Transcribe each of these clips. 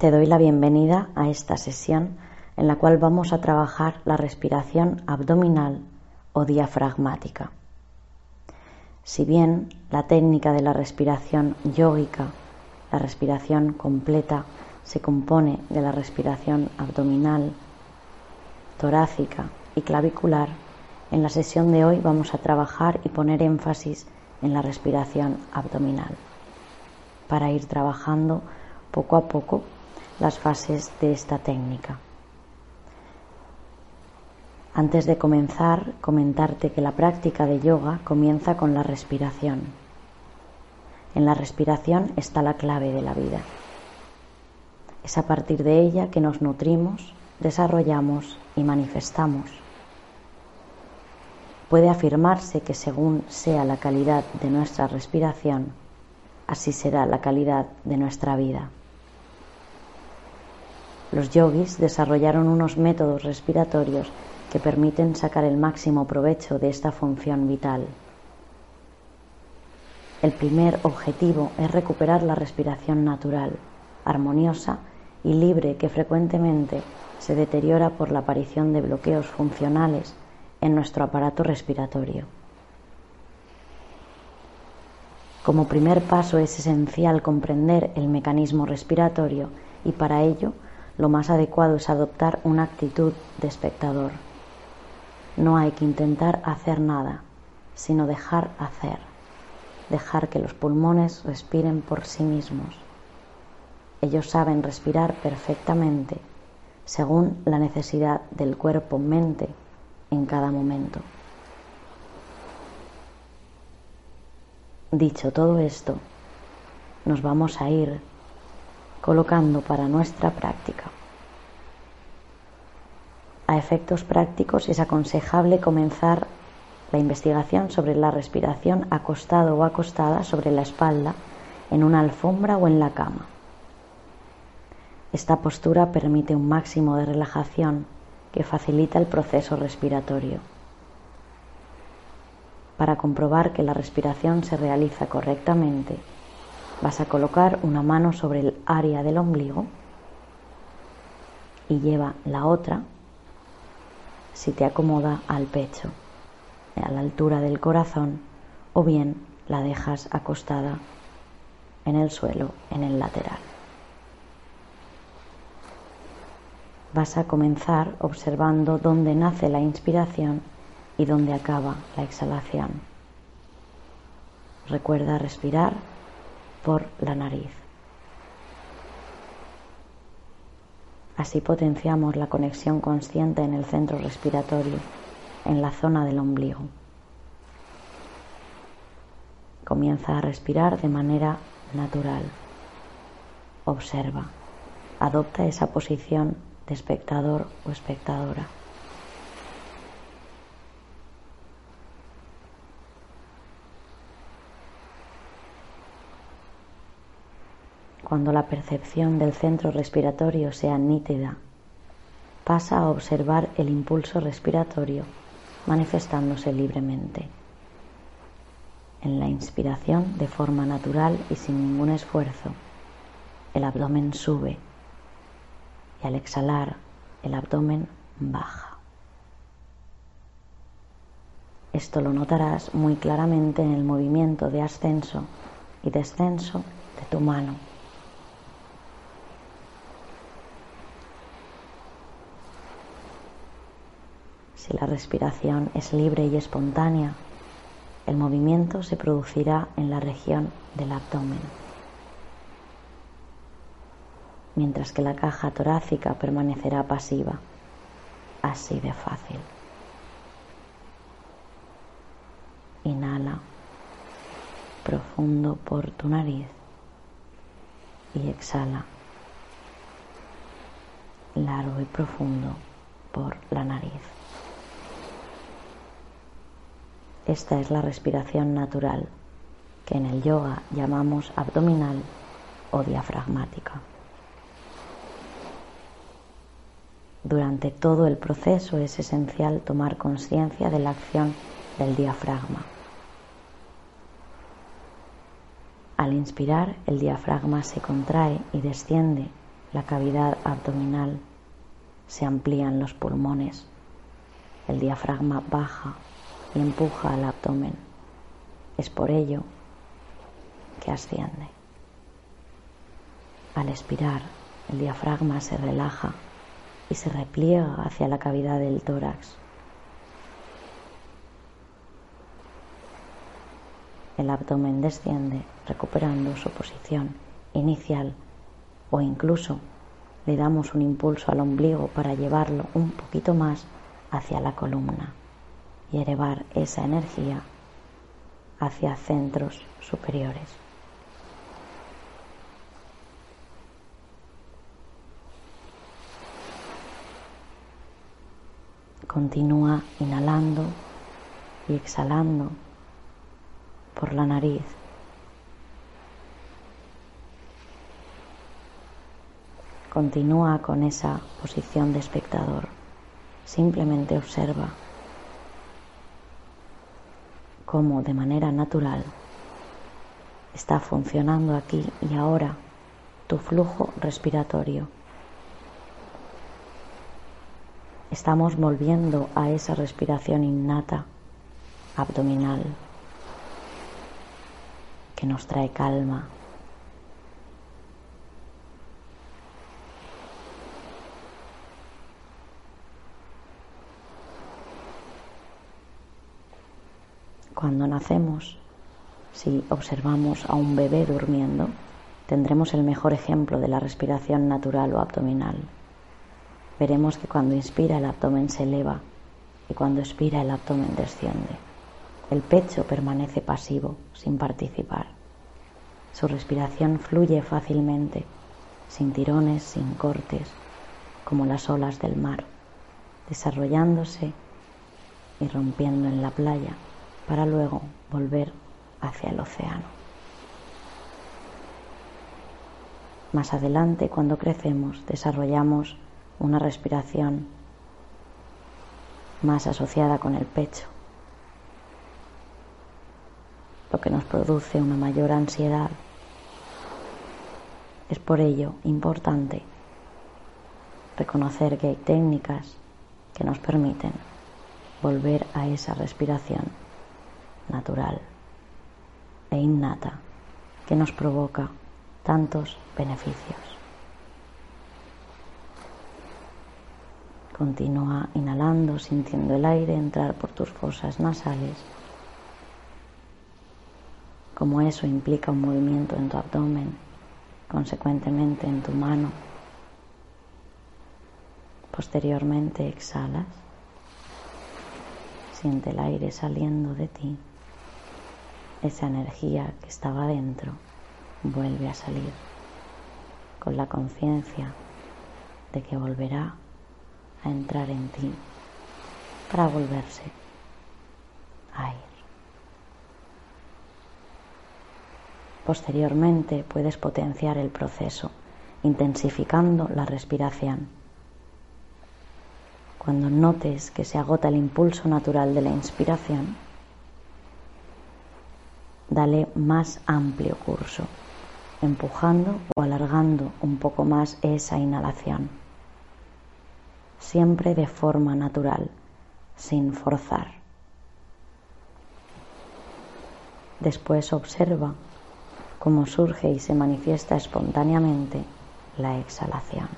Te doy la bienvenida a esta sesión en la cual vamos a trabajar la respiración abdominal o diafragmática. Si bien la técnica de la respiración yógica, la respiración completa, se compone de la respiración abdominal, torácica y clavicular, en la sesión de hoy vamos a trabajar y poner énfasis en la respiración abdominal para ir trabajando poco a poco las fases de esta técnica. Antes de comenzar, comentarte que la práctica de yoga comienza con la respiración. En la respiración está la clave de la vida. Es a partir de ella que nos nutrimos, desarrollamos y manifestamos. Puede afirmarse que según sea la calidad de nuestra respiración, así será la calidad de nuestra vida. Los yogis desarrollaron unos métodos respiratorios que permiten sacar el máximo provecho de esta función vital. El primer objetivo es recuperar la respiración natural, armoniosa y libre que frecuentemente se deteriora por la aparición de bloqueos funcionales en nuestro aparato respiratorio. Como primer paso es esencial comprender el mecanismo respiratorio y para ello lo más adecuado es adoptar una actitud de espectador. No hay que intentar hacer nada, sino dejar hacer, dejar que los pulmones respiren por sí mismos. Ellos saben respirar perfectamente según la necesidad del cuerpo-mente en cada momento. Dicho todo esto, nos vamos a ir colocando para nuestra práctica. A efectos prácticos es aconsejable comenzar la investigación sobre la respiración acostado o acostada sobre la espalda, en una alfombra o en la cama. Esta postura permite un máximo de relajación que facilita el proceso respiratorio. Para comprobar que la respiración se realiza correctamente, Vas a colocar una mano sobre el área del ombligo y lleva la otra, si te acomoda, al pecho, a la altura del corazón, o bien la dejas acostada en el suelo, en el lateral. Vas a comenzar observando dónde nace la inspiración y dónde acaba la exhalación. Recuerda respirar por la nariz. Así potenciamos la conexión consciente en el centro respiratorio, en la zona del ombligo. Comienza a respirar de manera natural. Observa. Adopta esa posición de espectador o espectadora. Cuando la percepción del centro respiratorio sea nítida, pasa a observar el impulso respiratorio manifestándose libremente. En la inspiración, de forma natural y sin ningún esfuerzo, el abdomen sube y al exhalar, el abdomen baja. Esto lo notarás muy claramente en el movimiento de ascenso y descenso de tu mano Si la respiración es libre y espontánea, el movimiento se producirá en la región del abdomen. mientras que la caja torácica permanecerá pasiva. Así de fácil. Inhala profundo por tu nariz y exhala largo y profundo por la nariz. Esta es la respiración natural que en el yoga llamamos abdominal o diafragmática. Durante todo el proceso es esencial tomar conciencia de la acción del diafragma. Al inspirar, el diafragma se contrae y desciende la cavidad abdominal, se amplían los pulmones, el diafragma baja y empuja al abdomen. Es por ello que asciende. Al expirar, el diafragma se relaja y se repliega hacia la cavidad del tórax. El abdomen desciende recuperando su posición inicial o incluso le damos un impulso al ombligo para llevarlo un poquito más hacia la columna y elevar esa energía hacia centros superiores. Continúa inhalando y exhalando por la nariz. Continúa con esa posición de espectador. Simplemente observa cómo de manera natural está funcionando aquí y ahora tu flujo respiratorio. Estamos volviendo a esa respiración innata abdominal que nos trae calma. Cuando nacemos, si observamos a un bebé durmiendo, tendremos el mejor ejemplo de la respiración natural o abdominal veremos que cuando inspira el abdomen se eleva y cuando expira el abdomen desciende. El pecho permanece pasivo, sin participar. Su respiración fluye fácilmente, sin tirones, sin cortes, como las olas del mar, desarrollándose y rompiendo en la playa para luego volver hacia el océano. Más adelante, cuando crecemos, desarrollamos una respiración más asociada con el pecho, lo que nos produce una mayor ansiedad. Es por ello importante reconocer que hay técnicas que nos permiten volver a esa respiración natural e innata que nos provoca tantos beneficios. Continúa inhalando, sintiendo el aire entrar por tus fosas nasales. Como eso implica un movimiento en tu abdomen, consecuentemente en tu mano. Posteriormente exhalas. Siente el aire saliendo de ti. Esa energía que estaba dentro vuelve a salir con la conciencia de que volverá a entrar en ti para volverse a ir. Posteriormente puedes potenciar el proceso intensificando la respiración. Cuando notes que se agota el impulso natural de la inspiración, dale más amplio curso, empujando o alargando un poco más esa inhalación siempre de forma natural, sin forzar. Después observa cómo surge y se manifiesta espontáneamente la exhalación.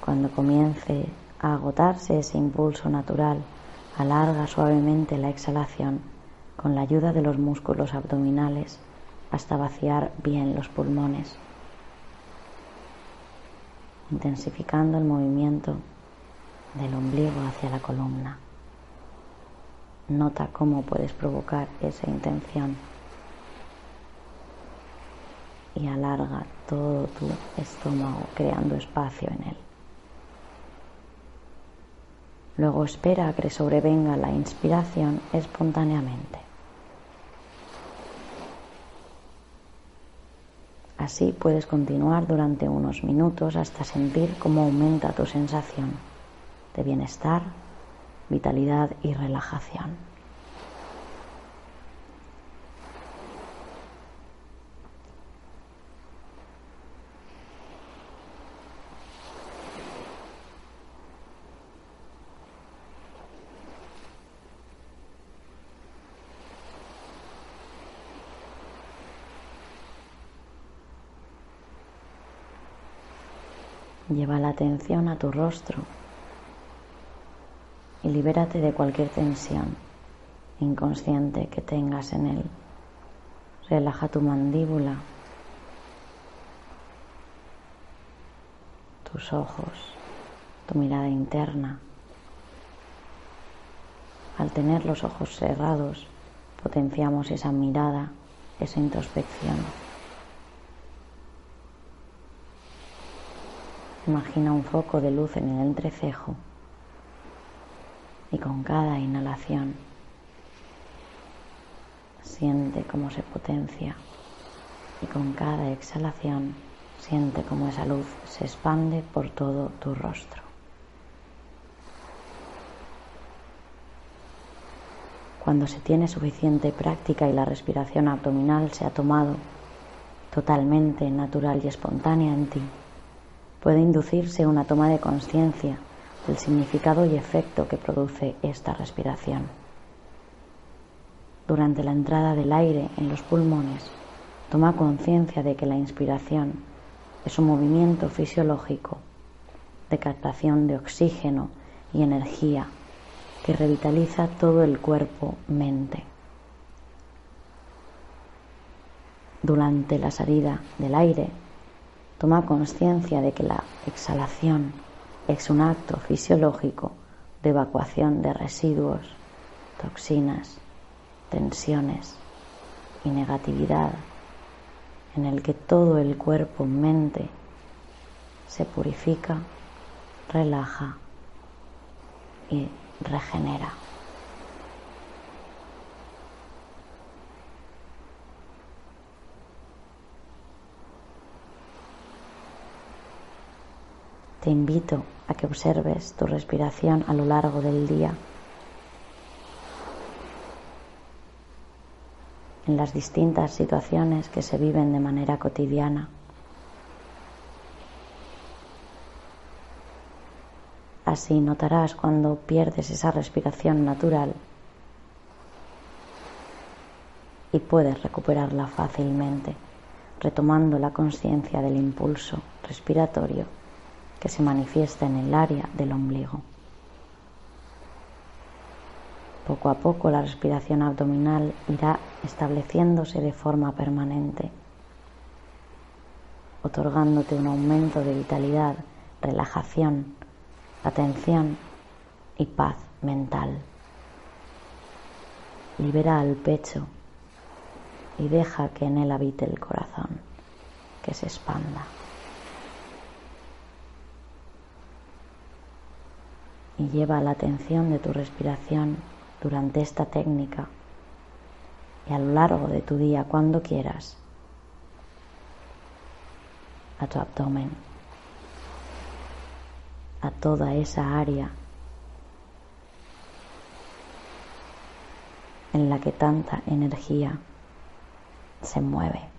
Cuando comience a agotarse ese impulso natural, alarga suavemente la exhalación con la ayuda de los músculos abdominales hasta vaciar bien los pulmones, intensificando el movimiento del ombligo hacia la columna. Nota cómo puedes provocar esa intención y alarga todo tu estómago creando espacio en él. Luego espera a que sobrevenga la inspiración espontáneamente. Así puedes continuar durante unos minutos hasta sentir cómo aumenta tu sensación de bienestar, vitalidad y relajación. Lleva la atención a tu rostro y libérate de cualquier tensión inconsciente que tengas en él. Relaja tu mandíbula, tus ojos, tu mirada interna. Al tener los ojos cerrados, potenciamos esa mirada, esa introspección. Imagina un foco de luz en el entrecejo y con cada inhalación siente cómo se potencia y con cada exhalación siente cómo esa luz se expande por todo tu rostro. Cuando se tiene suficiente práctica y la respiración abdominal se ha tomado totalmente natural y espontánea en ti, puede inducirse una toma de conciencia del significado y efecto que produce esta respiración. Durante la entrada del aire en los pulmones, toma conciencia de que la inspiración es un movimiento fisiológico de captación de oxígeno y energía que revitaliza todo el cuerpo-mente. Durante la salida del aire, Toma conciencia de que la exhalación es un acto fisiológico de evacuación de residuos, toxinas, tensiones y negatividad en el que todo el cuerpo, mente, se purifica, relaja y regenera. Te invito a que observes tu respiración a lo largo del día, en las distintas situaciones que se viven de manera cotidiana. Así notarás cuando pierdes esa respiración natural y puedes recuperarla fácilmente, retomando la conciencia del impulso respiratorio que se manifiesta en el área del ombligo. Poco a poco la respiración abdominal irá estableciéndose de forma permanente, otorgándote un aumento de vitalidad, relajación, atención y paz mental. Libera al pecho y deja que en él habite el corazón, que se expanda. Y lleva la atención de tu respiración durante esta técnica y a lo largo de tu día cuando quieras a tu abdomen, a toda esa área en la que tanta energía se mueve.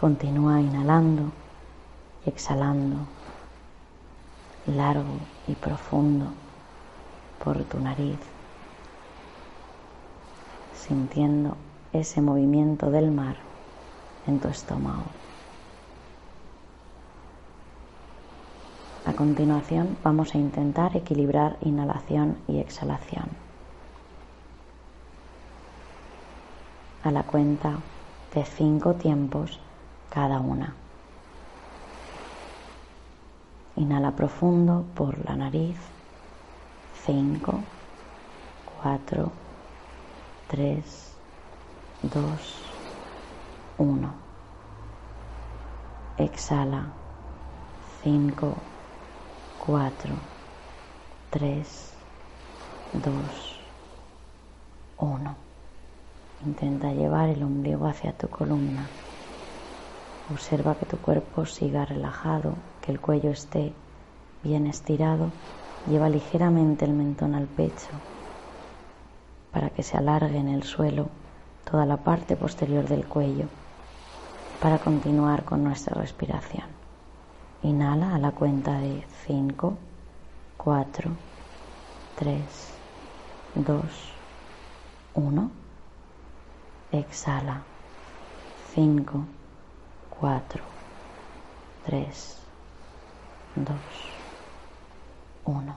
Continúa inhalando y exhalando largo y profundo por tu nariz, sintiendo ese movimiento del mar en tu estómago. A continuación vamos a intentar equilibrar inhalación y exhalación. A la cuenta de cinco tiempos cada una. Inhala profundo por la nariz. 5, 4, 3, 2, 1. Exhala. 5, 4, 3, 2, 1. Intenta llevar el ombligo hacia tu columna. Observa que tu cuerpo siga relajado, que el cuello esté bien estirado. Lleva ligeramente el mentón al pecho para que se alargue en el suelo toda la parte posterior del cuello para continuar con nuestra respiración. Inhala a la cuenta de 5, 4, 3, 2, 1. Exhala. 5, 4, 3, 2, 1.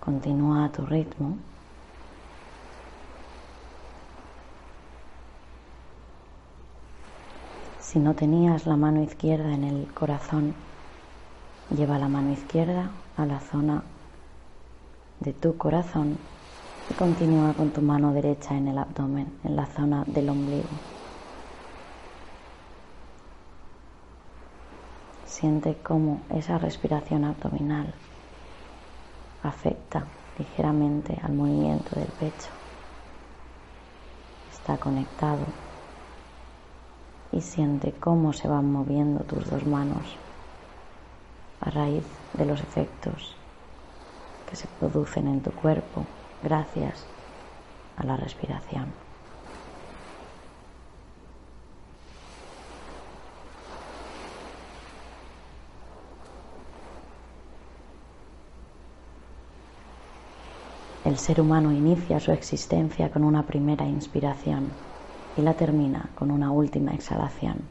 Continúa a tu ritmo. Si no tenías la mano izquierda en el corazón, lleva la mano izquierda a la zona de tu corazón y continúa con tu mano derecha en el abdomen, en la zona del ombligo. Siente cómo esa respiración abdominal afecta ligeramente al movimiento del pecho. Está conectado y siente cómo se van moviendo tus dos manos a raíz de los efectos que se producen en tu cuerpo gracias a la respiración. El ser humano inicia su existencia con una primera inspiración y la termina con una última exhalación.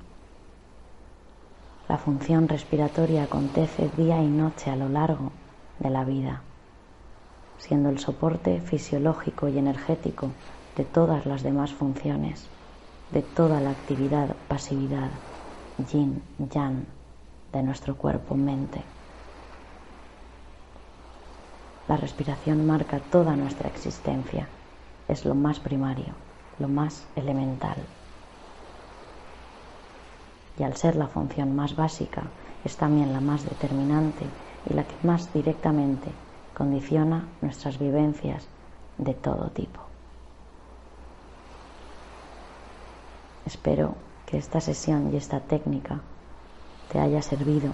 La función respiratoria acontece día y noche a lo largo de la vida, siendo el soporte fisiológico y energético de todas las demás funciones, de toda la actividad, pasividad, yin, yang de nuestro cuerpo-mente. La respiración marca toda nuestra existencia. Es lo más primario, lo más elemental. Y al ser la función más básica, es también la más determinante y la que más directamente condiciona nuestras vivencias de todo tipo. Espero que esta sesión y esta técnica te haya servido